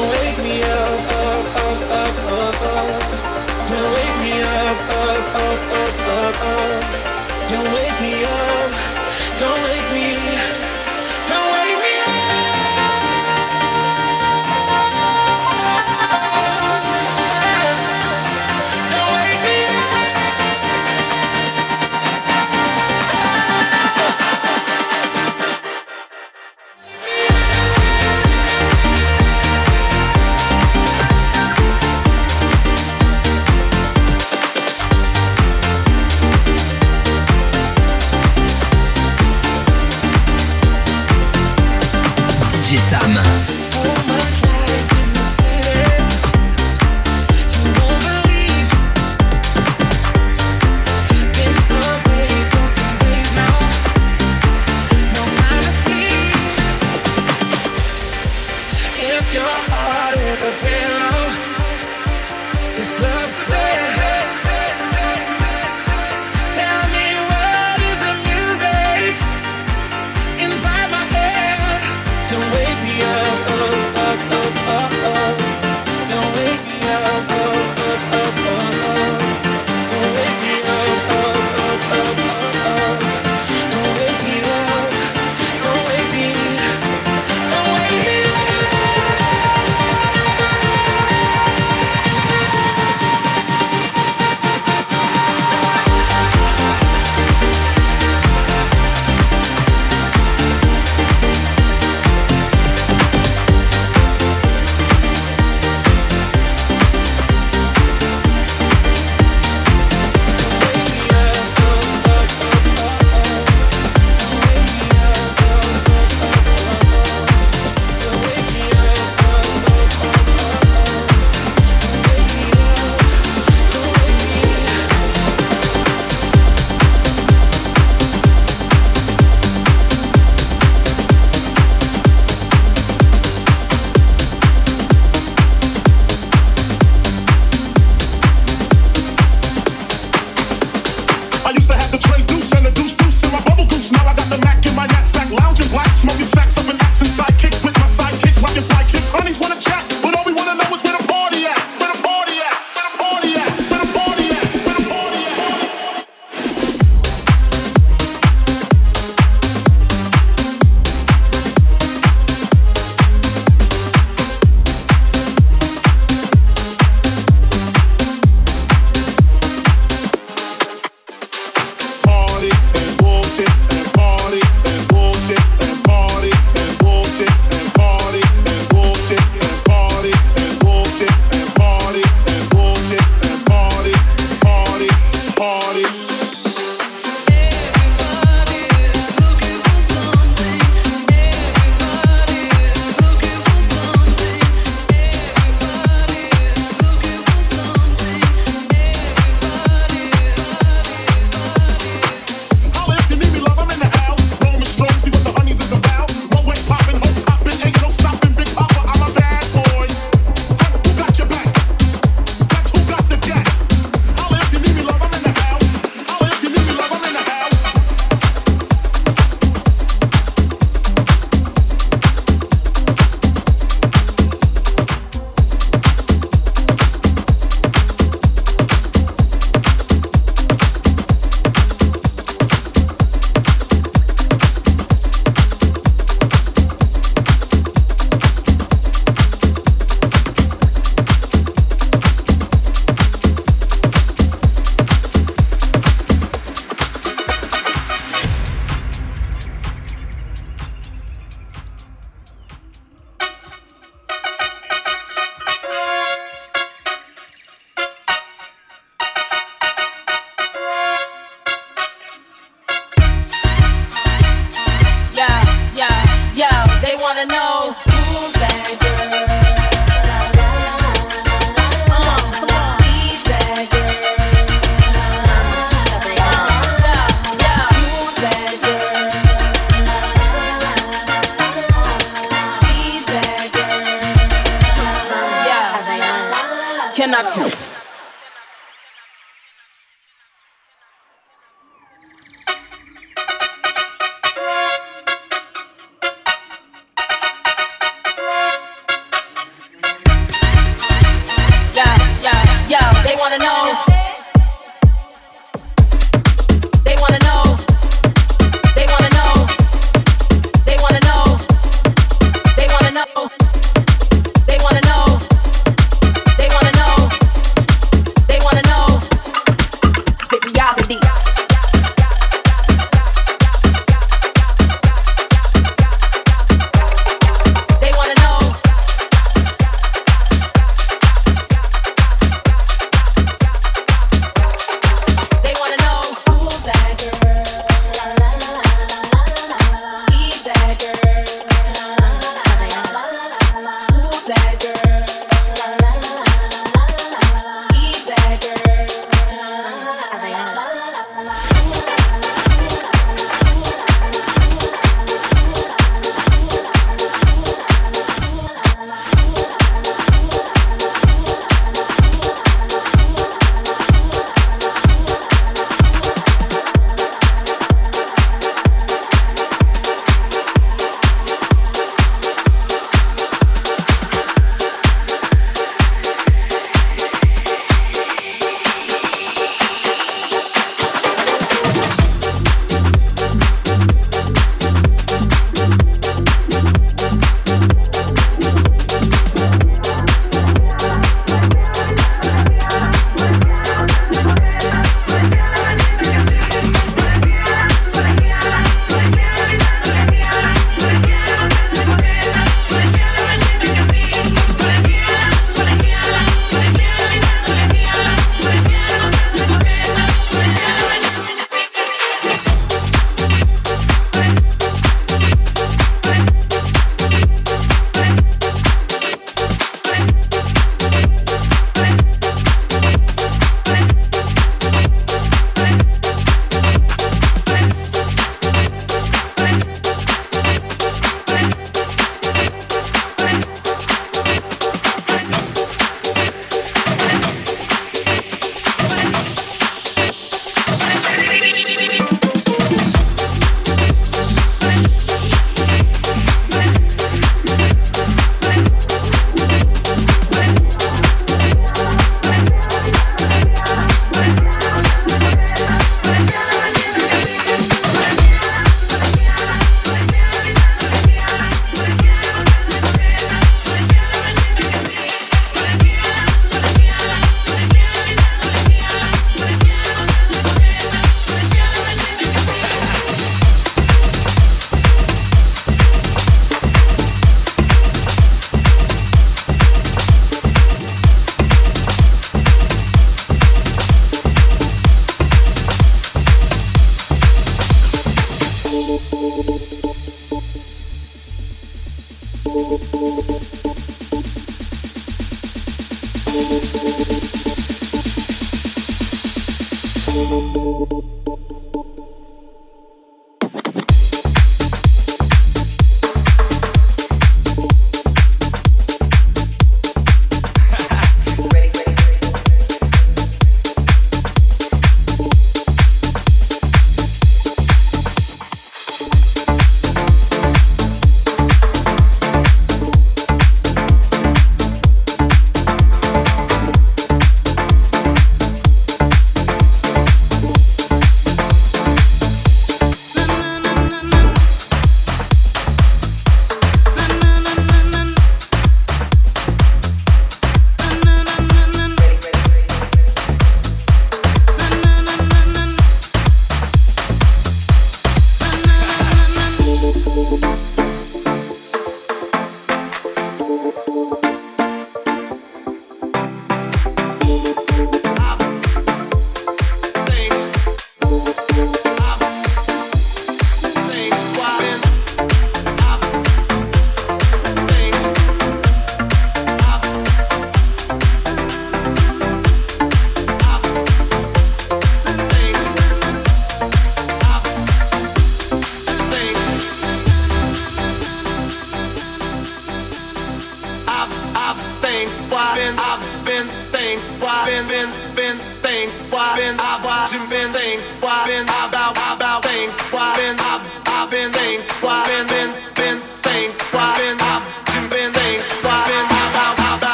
wake me up.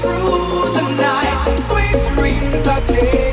through the night. Sweet dreams are taken.